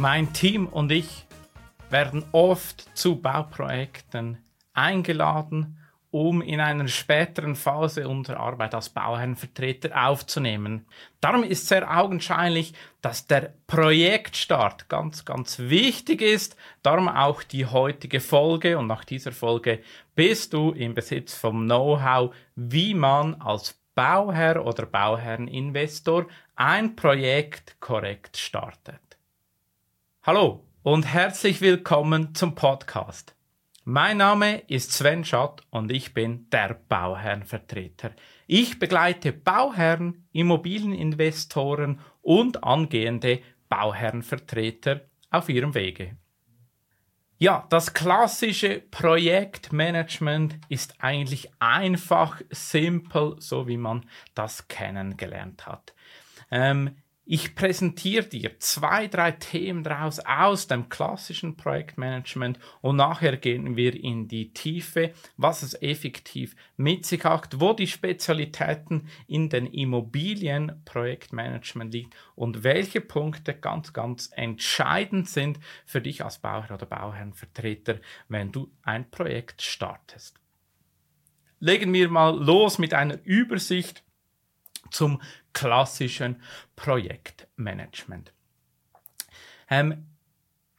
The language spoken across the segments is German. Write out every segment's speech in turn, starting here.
Mein Team und ich werden oft zu Bauprojekten eingeladen, um in einer späteren Phase unsere Arbeit als Bauherrenvertreter aufzunehmen. Darum ist sehr augenscheinlich, dass der Projektstart ganz, ganz wichtig ist. Darum auch die heutige Folge und nach dieser Folge bist du im Besitz vom Know-how, wie man als Bauherr oder Bauherreninvestor ein Projekt korrekt startet. Hallo und herzlich willkommen zum Podcast. Mein Name ist Sven Schott und ich bin der Bauherrenvertreter. Ich begleite Bauherren, Immobilieninvestoren und angehende Bauherrenvertreter auf ihrem Wege. Ja, das klassische Projektmanagement ist eigentlich einfach, simpel, so wie man das kennengelernt hat. Ähm, ich präsentiere dir zwei, drei Themen daraus aus dem klassischen Projektmanagement und nachher gehen wir in die Tiefe, was es effektiv mit sich hat, wo die Spezialitäten in den Immobilienprojektmanagement liegen und welche Punkte ganz, ganz entscheidend sind für dich als Bauherr oder Bauherrenvertreter, wenn du ein Projekt startest. Legen wir mal los mit einer Übersicht zum klassischen Projektmanagement. Ähm,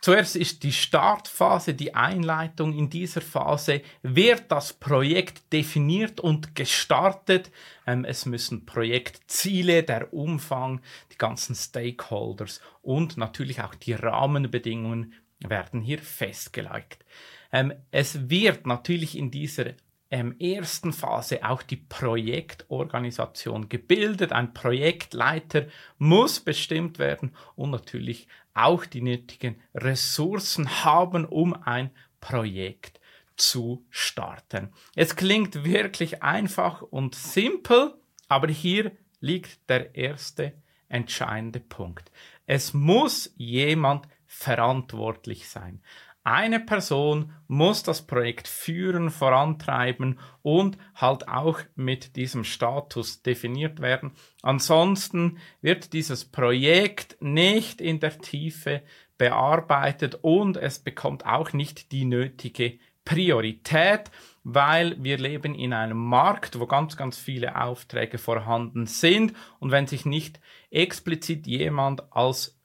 Zuerst ist die Startphase, die Einleitung. In dieser Phase wird das Projekt definiert und gestartet. Ähm, es müssen Projektziele, der Umfang, die ganzen Stakeholders und natürlich auch die Rahmenbedingungen werden hier festgelegt. Ähm, es wird natürlich in dieser ähm, ersten Phase auch die Projektorganisation gebildet. Ein Projektleiter muss bestimmt werden und natürlich auch die nötigen Ressourcen haben, um ein Projekt zu starten. Es klingt wirklich einfach und simpel, aber hier liegt der erste entscheidende Punkt. Es muss jemand verantwortlich sein. Eine Person muss das Projekt führen, vorantreiben und halt auch mit diesem Status definiert werden. Ansonsten wird dieses Projekt nicht in der Tiefe bearbeitet und es bekommt auch nicht die nötige Priorität, weil wir leben in einem Markt, wo ganz, ganz viele Aufträge vorhanden sind und wenn sich nicht explizit jemand als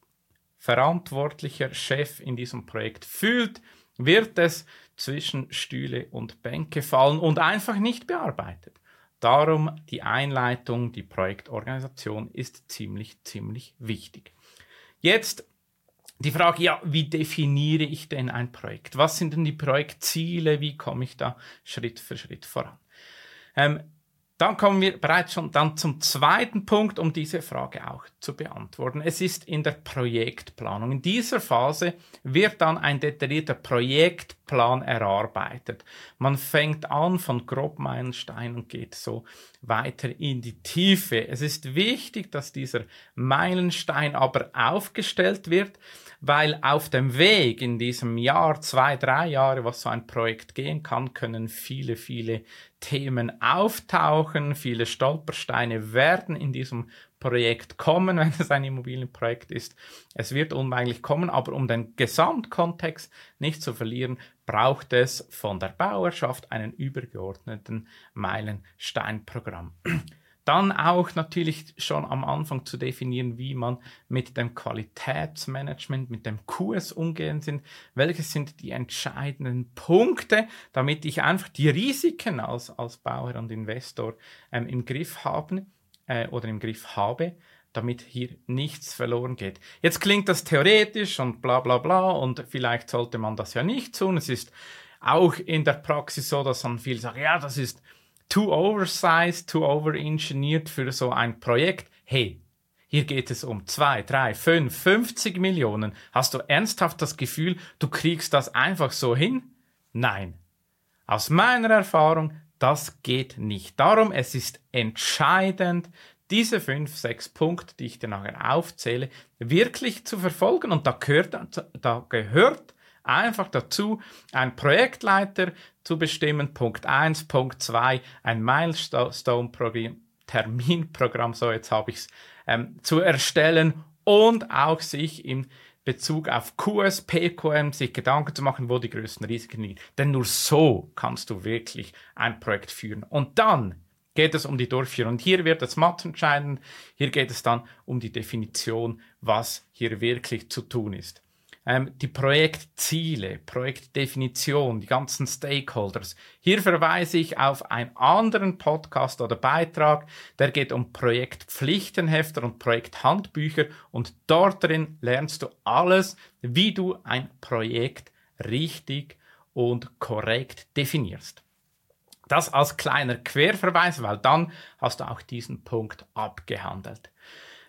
verantwortlicher Chef in diesem Projekt fühlt, wird es zwischen Stühle und Bänke fallen und einfach nicht bearbeitet. Darum die Einleitung, die Projektorganisation ist ziemlich, ziemlich wichtig. Jetzt die Frage, ja, wie definiere ich denn ein Projekt? Was sind denn die Projektziele? Wie komme ich da Schritt für Schritt voran? Ähm, dann kommen wir bereits schon dann zum zweiten Punkt, um diese Frage auch zu beantworten. Es ist in der Projektplanung. In dieser Phase wird dann ein detaillierter Projektplan erarbeitet. Man fängt an von Grobmeilenstein und geht so weiter in die Tiefe. Es ist wichtig, dass dieser Meilenstein aber aufgestellt wird, weil auf dem Weg in diesem Jahr, zwei, drei Jahre, was so ein Projekt gehen kann, können viele, viele Themen auftauchen, viele Stolpersteine werden in diesem Projekt kommen, wenn es ein Immobilienprojekt ist. Es wird unweigerlich kommen, aber um den Gesamtkontext nicht zu verlieren, braucht es von der Bauerschaft einen übergeordneten Meilensteinprogramm. Dann auch natürlich schon am Anfang zu definieren, wie man mit dem Qualitätsmanagement, mit dem QS umgehen sind. Welche sind die entscheidenden Punkte, damit ich einfach die Risiken als, als Bauer und Investor ähm, im Griff haben äh, oder im Griff habe, damit hier nichts verloren geht. Jetzt klingt das theoretisch und bla bla bla und vielleicht sollte man das ja nicht tun. Es ist auch in der Praxis so, dass man viel sagt, ja, das ist too oversized, too overengineert für so ein Projekt. Hey, hier geht es um zwei, drei, fünf, 50 Millionen. Hast du ernsthaft das Gefühl, du kriegst das einfach so hin? Nein. Aus meiner Erfahrung, das geht nicht. Darum, es ist entscheidend, diese fünf, sechs Punkte, die ich dir nachher aufzähle, wirklich zu verfolgen. Und da gehört, da gehört einfach dazu, ein Projektleiter zu bestimmen. Punkt 1, Punkt 2, ein Milestone-Programm, Terminprogramm, so jetzt habe ich es, ähm, zu erstellen und auch sich im Bezug auf QS, PQM sich Gedanken zu machen, wo die größten Risiken liegen. Denn nur so kannst du wirklich ein Projekt führen. Und dann geht es um die Durchführung. Und hier wird es matt entscheidend. Hier geht es dann um die Definition, was hier wirklich zu tun ist ähm, die Projektziele, Projektdefinition, die ganzen Stakeholders. Hier verweise ich auf einen anderen Podcast oder Beitrag, der geht um Projektpflichtenhefter und Projekthandbücher und dort drin lernst du alles, wie du ein Projekt richtig und korrekt definierst. Das als kleiner Querverweis, weil dann hast du auch diesen Punkt abgehandelt.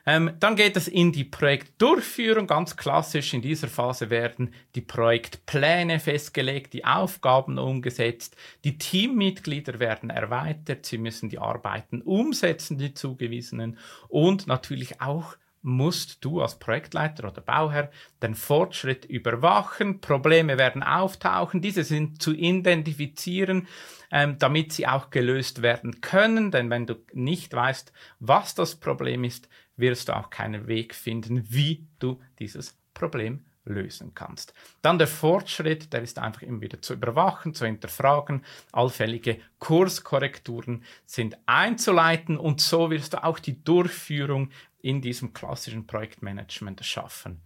Ähm, dann geht es in die Projektdurchführung. Ganz klassisch in dieser Phase werden die Projektpläne festgelegt, die Aufgaben umgesetzt, die Teammitglieder werden erweitert, sie müssen die Arbeiten umsetzen, die zugewiesenen und natürlich auch musst du als Projektleiter oder Bauherr den Fortschritt überwachen. Probleme werden auftauchen, diese sind zu identifizieren, ähm, damit sie auch gelöst werden können. Denn wenn du nicht weißt, was das Problem ist, wirst du auch keinen Weg finden, wie du dieses Problem lösen kannst. Dann der Fortschritt, der ist einfach immer wieder zu überwachen, zu hinterfragen. Allfällige Kurskorrekturen sind einzuleiten und so wirst du auch die Durchführung in diesem klassischen Projektmanagement schaffen.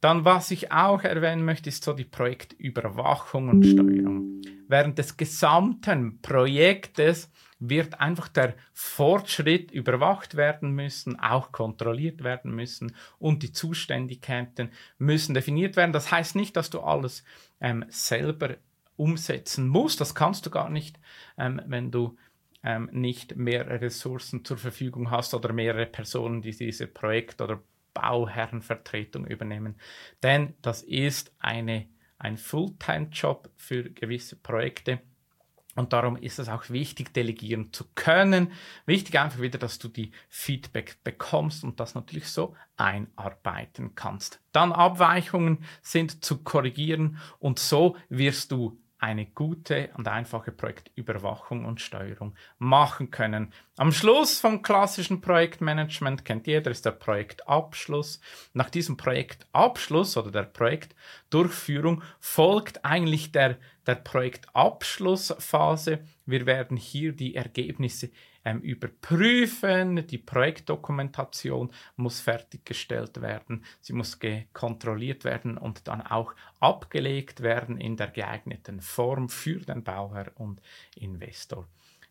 Dann, was ich auch erwähnen möchte, ist so die Projektüberwachung und Steuerung. Während des gesamten Projektes wird einfach der Fortschritt überwacht werden müssen, auch kontrolliert werden müssen und die Zuständigkeiten müssen definiert werden. Das heißt nicht, dass du alles ähm, selber umsetzen musst. Das kannst du gar nicht, ähm, wenn du ähm, nicht mehr Ressourcen zur Verfügung hast oder mehrere Personen, die diese Projekt- oder Bauherrenvertretung übernehmen. Denn das ist eine, ein Fulltime-Job für gewisse Projekte und darum ist es auch wichtig, delegieren zu können. Wichtig einfach wieder, dass du die Feedback bekommst und das natürlich so einarbeiten kannst. Dann Abweichungen sind zu korrigieren und so wirst du eine gute und einfache Projektüberwachung und Steuerung machen können. Am Schluss vom klassischen Projektmanagement kennt jeder ist der Projektabschluss. Nach diesem Projektabschluss oder der Projektdurchführung folgt eigentlich der, der Projektabschlussphase. Wir werden hier die Ergebnisse ähm, überprüfen. Die Projektdokumentation muss fertiggestellt werden, sie muss kontrolliert werden und dann auch abgelegt werden in der geeigneten Form für den Bauherr und Investor.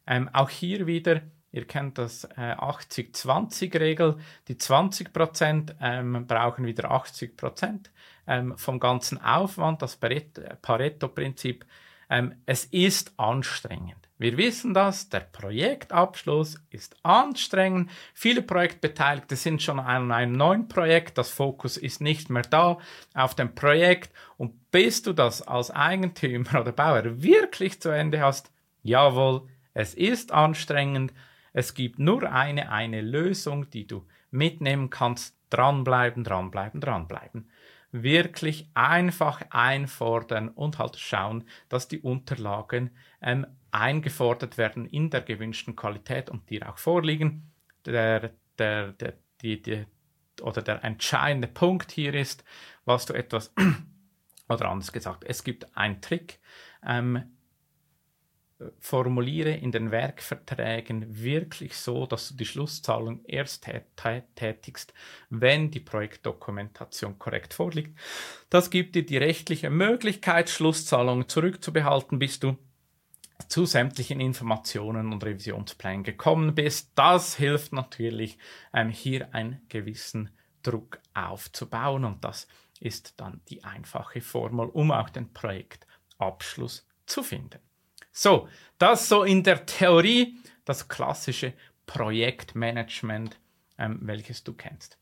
Ähm, auch hier wieder Ihr kennt das äh, 80-20-Regel. Die 20% ähm, brauchen wieder 80% ähm, vom ganzen Aufwand, das Pareto-Prinzip. Ähm, es ist anstrengend. Wir wissen das, der Projektabschluss ist anstrengend. Viele Projektbeteiligte sind schon an einem neuen Projekt. Das Fokus ist nicht mehr da auf dem Projekt. Und bis du das als Eigentümer oder Bauer wirklich zu Ende hast, jawohl, es ist anstrengend. Es gibt nur eine, eine Lösung, die du mitnehmen kannst. Dranbleiben, dranbleiben, dranbleiben wirklich einfach einfordern und halt schauen, dass die Unterlagen ähm, eingefordert werden in der gewünschten Qualität und dir auch vorliegen. Der, der, der, die, die, oder der entscheidende Punkt hier ist, was du etwas, oder anders gesagt, es gibt einen Trick, ähm, formuliere in den Werkverträgen wirklich so, dass du die Schlusszahlung erst tätigst, wenn die Projektdokumentation korrekt vorliegt. Das gibt dir die rechtliche Möglichkeit, Schlusszahlungen zurückzubehalten, bis du zu sämtlichen Informationen und Revisionsplänen gekommen bist. Das hilft natürlich, ähm, hier einen gewissen Druck aufzubauen und das ist dann die einfache Formel, um auch den Projektabschluss zu finden. So, das so in der Theorie, das klassische Projektmanagement, ähm, welches du kennst.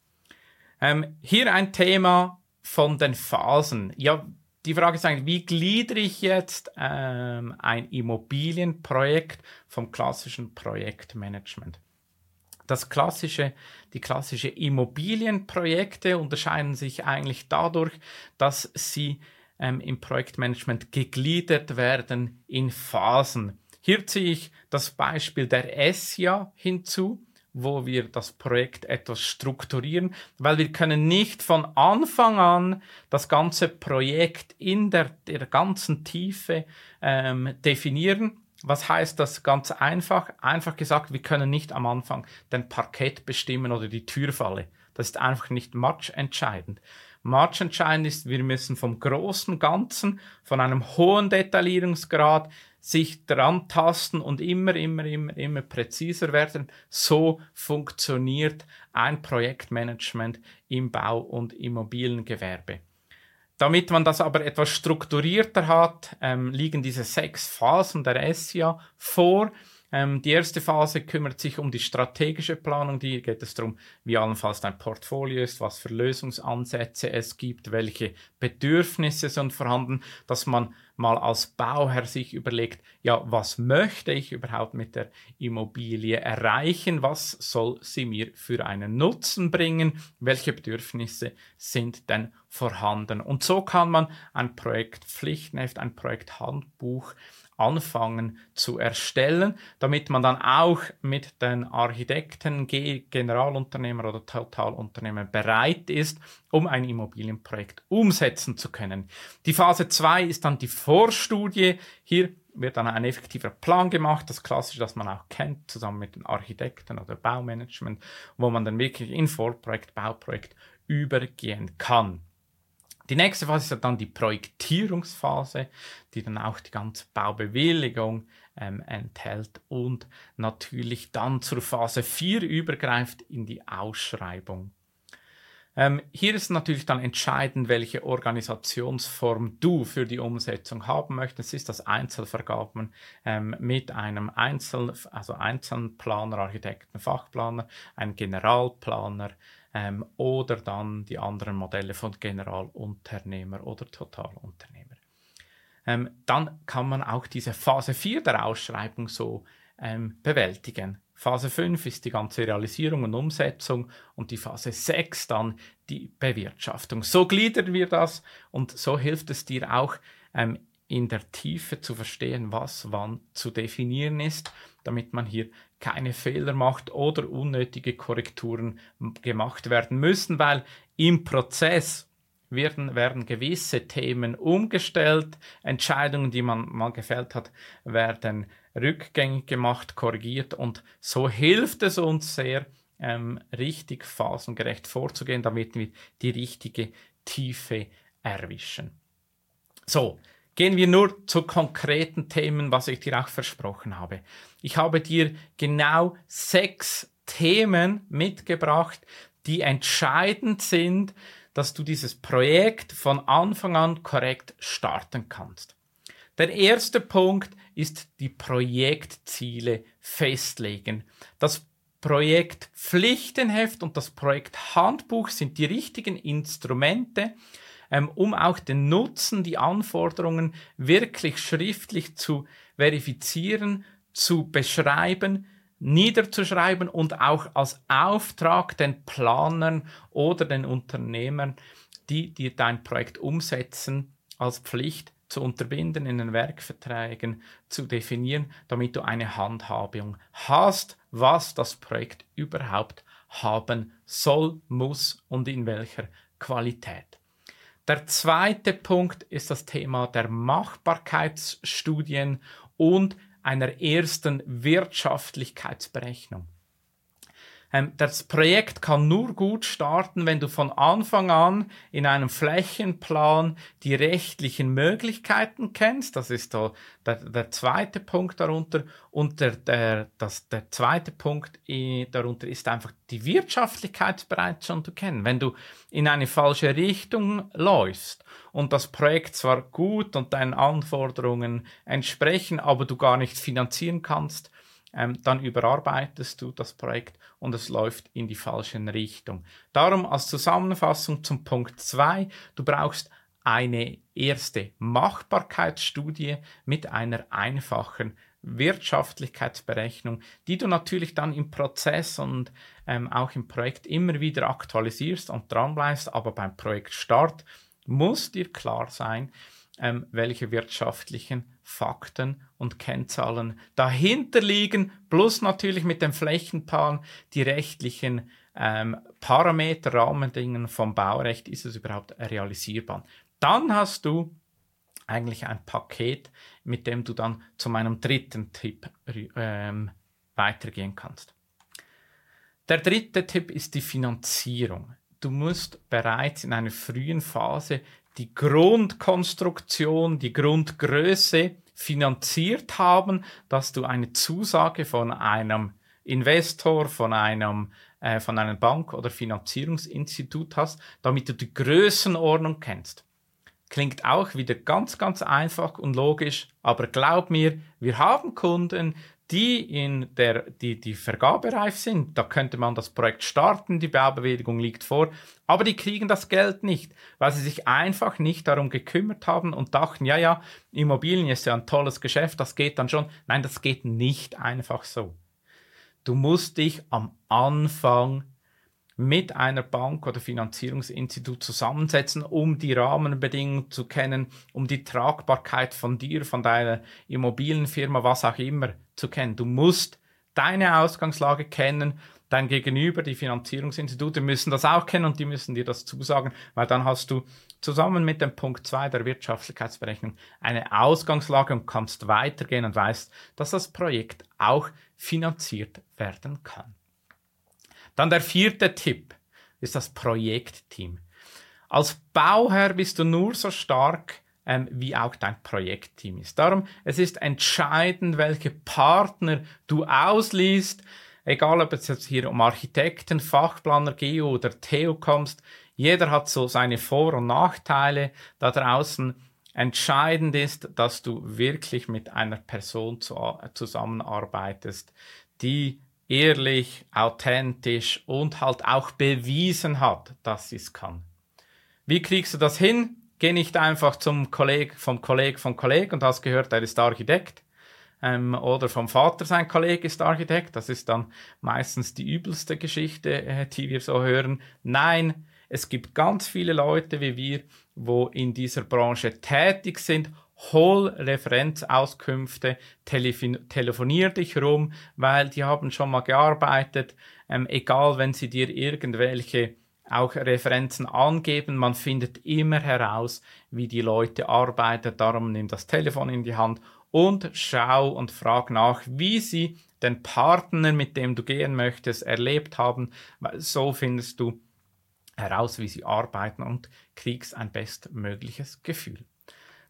Ähm, hier ein Thema von den Phasen. Ja, die Frage ist eigentlich, wie gliedere ich jetzt ähm, ein Immobilienprojekt vom klassischen Projektmanagement? Das klassische, die klassische Immobilienprojekte unterscheiden sich eigentlich dadurch, dass sie ähm, im Projektmanagement gegliedert werden in Phasen. Hier ziehe ich das Beispiel der ESIA hinzu. wo wir das Projekt etwas strukturieren, weil wir können nicht von Anfang an das ganze Projekt in der, der ganzen Tiefe ähm, definieren. Was heißt das ganz einfach? Einfach gesagt, wir können nicht am Anfang den Parkett bestimmen oder die Türfalle. Das ist einfach nicht much entscheidend. Much entscheidend ist, wir müssen vom großen Ganzen, von einem hohen Detaillierungsgrad sich dran tasten und immer, immer, immer, immer präziser werden. So funktioniert ein Projektmanagement im Bau- und Immobiliengewerbe. Damit man das aber etwas strukturierter hat, ähm, liegen diese sechs Phasen der SIA vor. Ähm, die erste Phase kümmert sich um die strategische Planung. Hier geht es darum, wie allenfalls dein Portfolio ist, was für Lösungsansätze es gibt, welche Bedürfnisse sind vorhanden, dass man mal als Bauherr sich überlegt, ja, was möchte ich überhaupt mit der Immobilie erreichen? Was soll sie mir für einen Nutzen bringen? Welche Bedürfnisse sind denn vorhanden? Und so kann man ein Projekt Pflichtenheft, ein Projekt Handbuch anfangen zu erstellen, damit man dann auch mit den Architekten, Generalunternehmer oder Totalunternehmer bereit ist, um ein Immobilienprojekt umsetzen zu können. Die Phase 2 ist dann die Vorstudie. Hier wird dann ein effektiver Plan gemacht, das klassische, das man auch kennt, zusammen mit den Architekten oder Baumanagement, wo man dann wirklich in Vorprojekt, Bauprojekt übergehen kann. Die nächste Phase ist dann die Projektierungsphase, die dann auch die ganze Baubewilligung ähm, enthält und natürlich dann zur Phase 4 übergreift in die Ausschreibung. Ähm, hier ist natürlich dann entscheidend, welche Organisationsform du für die Umsetzung haben möchtest. Ist das Einzelvergaben ähm, mit einem Einzel, also Einzelplaner, Architekten, Fachplaner, ein Generalplaner, ähm, oder dann die anderen Modelle von Generalunternehmer oder Totalunternehmer. Ähm, dann kann man auch diese Phase 4 der Ausschreibung so ähm, bewältigen. Phase 5 ist die ganze Realisierung und Umsetzung und die Phase 6 dann die Bewirtschaftung. So gliedern wir das und so hilft es dir auch ähm, in der Tiefe zu verstehen, was wann zu definieren ist, damit man hier keine Fehler macht oder unnötige Korrekturen gemacht werden müssen, weil im Prozess werden, werden gewisse Themen umgestellt, Entscheidungen, die man mal gefällt hat, werden rückgängig gemacht, korrigiert und so hilft es uns sehr, ähm, richtig phasengerecht vorzugehen, damit wir die richtige Tiefe erwischen. So, Gehen wir nur zu konkreten Themen, was ich dir auch versprochen habe. Ich habe dir genau sechs Themen mitgebracht, die entscheidend sind, dass du dieses Projekt von Anfang an korrekt starten kannst. Der erste Punkt ist die Projektziele festlegen. Das Projekt Pflichtenheft und das Projekt Handbuch sind die richtigen Instrumente, ähm, um auch den Nutzen, die Anforderungen wirklich schriftlich zu verifizieren, zu beschreiben, niederzuschreiben und auch als Auftrag den Planern oder den Unternehmern, die, die dein Projekt umsetzen, als Pflicht zu unterbinden, in den Werkverträgen zu definieren, damit du eine Handhabung hast, was das Projekt überhaupt haben soll, muss und in welcher Qualität. Der zweite Punkt ist das Thema der Machbarkeitsstudien und einer ersten Wirtschaftlichkeitsberechnung. Ähm, das Projekt kann nur gut starten, wenn du von Anfang an in einem Flächenplan die rechtlichen Möglichkeiten kennst. Das ist der, der, zweite Punkt darunter. Und der, der, das, der zweite Punkt darunter ist einfach die Wirtschaftlichkeit bereits schon zu kennen. Wenn du in eine falsche Richtung läufst und das Projekt zwar gut und deinen Anforderungen entsprechen, aber du gar nicht finanzieren kannst, ähm, dann überarbeitest du das Projekt und es läuft in die falsche Richtung. Darum als Zusammenfassung zum Punkt 2, du brauchst eine erste Machbarkeitsstudie mit einer einfachen Wirtschaftlichkeitsberechnung, die du natürlich dann im Prozess und ähm, auch im Projekt immer wieder aktualisierst und dran bleibst, aber beim Projektstart muss dir klar sein, ähm, welche wirtschaftlichen Fakten und Kennzahlen dahinter liegen, plus natürlich mit dem Flächenplan die rechtlichen ähm, Parameter, Rahmendingen vom Baurecht, ist es überhaupt realisierbar. Dann hast du eigentlich ein Paket, mit dem du dann zu meinem dritten Tipp ähm, weitergehen kannst. Der dritte Tipp ist die Finanzierung. Du musst bereits in einer frühen Phase die Grundkonstruktion, die Grundgröße finanziert haben, dass du eine Zusage von einem Investor, von einem äh, von einer Bank oder Finanzierungsinstitut hast, damit du die Größenordnung kennst. Klingt auch wieder ganz, ganz einfach und logisch, aber glaub mir, wir haben Kunden, die in der, die, die vergabereif sind. Da könnte man das Projekt starten, die Baubewilligung liegt vor, aber die kriegen das Geld nicht, weil sie sich einfach nicht darum gekümmert haben und dachten, ja, ja, Immobilien ist ja ein tolles Geschäft, das geht dann schon. Nein, das geht nicht einfach so. Du musst dich am Anfang mit einer Bank oder Finanzierungsinstitut zusammensetzen, um die Rahmenbedingungen zu kennen, um die Tragbarkeit von dir, von deiner Immobilienfirma, was auch immer zu kennen. Du musst deine Ausgangslage kennen, dein Gegenüber, die Finanzierungsinstitute müssen das auch kennen und die müssen dir das zusagen, weil dann hast du zusammen mit dem Punkt 2 der Wirtschaftlichkeitsberechnung eine Ausgangslage und kannst weitergehen und weißt, dass das Projekt auch finanziert werden kann. Dann der vierte Tipp ist das Projektteam. Als Bauherr bist du nur so stark, ähm, wie auch dein Projektteam ist. Darum, es ist entscheidend, welche Partner du ausliest, egal ob es jetzt hier um Architekten, Fachplaner, Geo oder Theo kommst, jeder hat so seine Vor- und Nachteile da draußen. Entscheidend ist, dass du wirklich mit einer Person zu, zusammenarbeitest, die ehrlich, authentisch und halt auch bewiesen hat, dass sie es kann. Wie kriegst du das hin? Geh nicht einfach zum Kolleg, vom Kolleg vom Kolleg und hast gehört, er ist Architekt. Ähm, oder vom Vater sein Kollege ist Architekt. Das ist dann meistens die übelste Geschichte, äh, die wir so hören. Nein, es gibt ganz viele Leute wie wir, wo in dieser Branche tätig sind hol Referenzauskünfte, telefonier dich rum, weil die haben schon mal gearbeitet, ähm, egal wenn sie dir irgendwelche auch Referenzen angeben, man findet immer heraus, wie die Leute arbeiten, darum nimm das Telefon in die Hand und schau und frag nach, wie sie den Partner, mit dem du gehen möchtest, erlebt haben, so findest du heraus, wie sie arbeiten und kriegst ein bestmögliches Gefühl.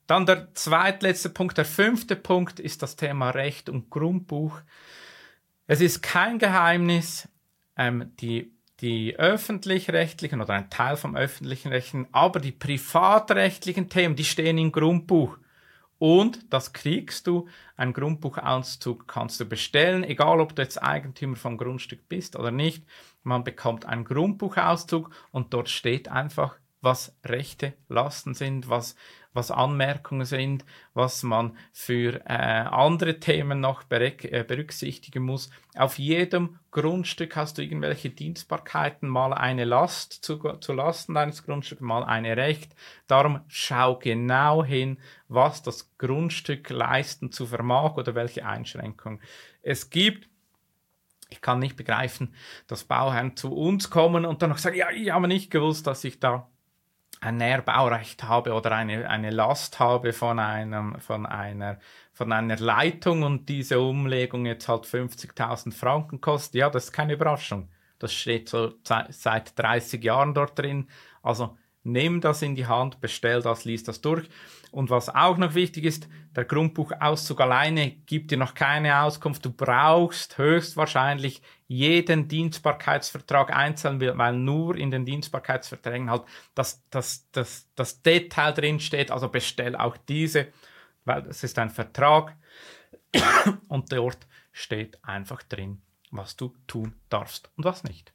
Dann der zweitletzte Punkt, der fünfte Punkt ist das Thema Recht und Grundbuch. Es ist kein Geheimnis, ähm, die, die öffentlich-rechtlichen oder ein Teil vom öffentlichen Rechten, aber die privatrechtlichen Themen, die stehen im Grundbuch. Und das kriegst du. Ein Grundbuchauszug kannst du bestellen, egal ob du jetzt Eigentümer vom Grundstück bist oder nicht. Man bekommt einen Grundbuchauszug und dort steht einfach, was Rechte, Lasten sind, was was Anmerkungen sind, was man für äh, andere Themen noch äh, berücksichtigen muss. Auf jedem Grundstück hast du irgendwelche Dienstbarkeiten, mal eine Last zu, zu Lasten deines Grundstücks, mal eine Recht. Darum schau genau hin, was das Grundstück leisten zu vermag oder welche Einschränkungen es gibt. Ich kann nicht begreifen, dass Bauherren zu uns kommen und dann noch sagen, ja, ich habe nicht gewusst, dass ich da ein Nährbaurecht habe oder eine, eine Last habe von, einem, von, einer, von einer Leitung und diese Umlegung jetzt halt 50.000 Franken kostet, ja, das ist keine Überraschung. Das steht so seit 30 Jahren dort drin. Also nimm das in die Hand, bestell das, lies das durch. Und was auch noch wichtig ist, der Grundbuchauszug alleine gibt dir noch keine Auskunft. Du brauchst höchstwahrscheinlich jeden Dienstbarkeitsvertrag einzeln, weil nur in den Dienstbarkeitsverträgen halt das, das, das, das Detail drin steht. Also bestell auch diese, weil es ist ein Vertrag und dort steht einfach drin, was du tun darfst und was nicht.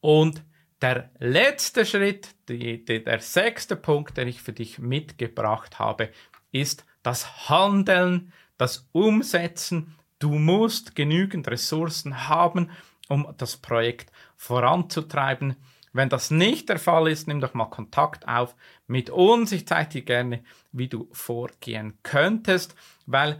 Und der letzte Schritt, die, die, der sechste Punkt, den ich für dich mitgebracht habe, ist das Handeln, das Umsetzen. Du musst genügend Ressourcen haben, um das Projekt voranzutreiben. Wenn das nicht der Fall ist, nimm doch mal Kontakt auf mit uns. Ich zeige dir gerne, wie du vorgehen könntest, weil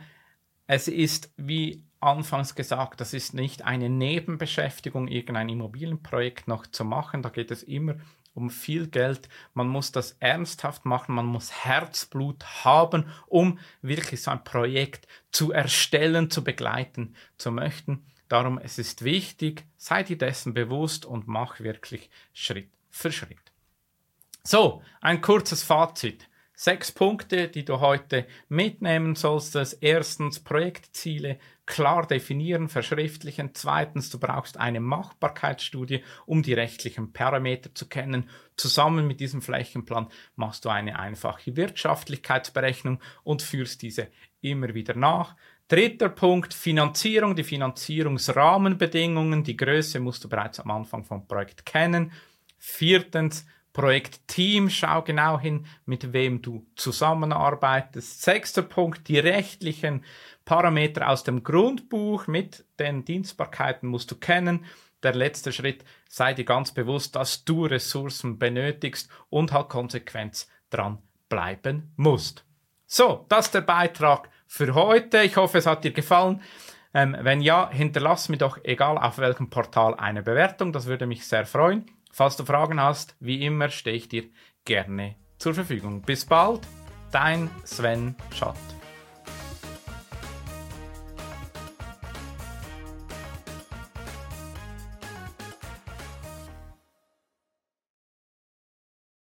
es ist, wie anfangs gesagt, das ist nicht eine Nebenbeschäftigung, irgendein Immobilienprojekt noch zu machen. Da geht es immer um viel Geld. Man muss das ernsthaft machen, man muss Herzblut haben, um wirklich so ein Projekt zu erstellen, zu begleiten zu möchten. Darum es ist wichtig, sei dir dessen bewusst und mach wirklich Schritt für Schritt. So, ein kurzes Fazit. Sechs Punkte, die du heute mitnehmen solltest. Erstens Projektziele klar definieren, verschriftlichen. Zweitens, du brauchst eine Machbarkeitsstudie, um die rechtlichen Parameter zu kennen. Zusammen mit diesem Flächenplan machst du eine einfache Wirtschaftlichkeitsberechnung und führst diese immer wieder nach. Dritter Punkt, Finanzierung, die Finanzierungsrahmenbedingungen. Die Größe musst du bereits am Anfang vom Projekt kennen. Viertens, Projektteam, schau genau hin, mit wem du zusammenarbeitest. Sechster Punkt, die rechtlichen Parameter aus dem Grundbuch mit den Dienstbarkeiten musst du kennen. Der letzte Schritt, sei dir ganz bewusst, dass du Ressourcen benötigst und halt konsequent dran bleiben musst. So, das ist der Beitrag für heute. Ich hoffe, es hat dir gefallen. Ähm, wenn ja, hinterlass mir doch, egal auf welchem Portal, eine Bewertung. Das würde mich sehr freuen. Falls du Fragen hast, wie immer stehe ich dir gerne zur Verfügung. Bis bald, dein Sven Schott.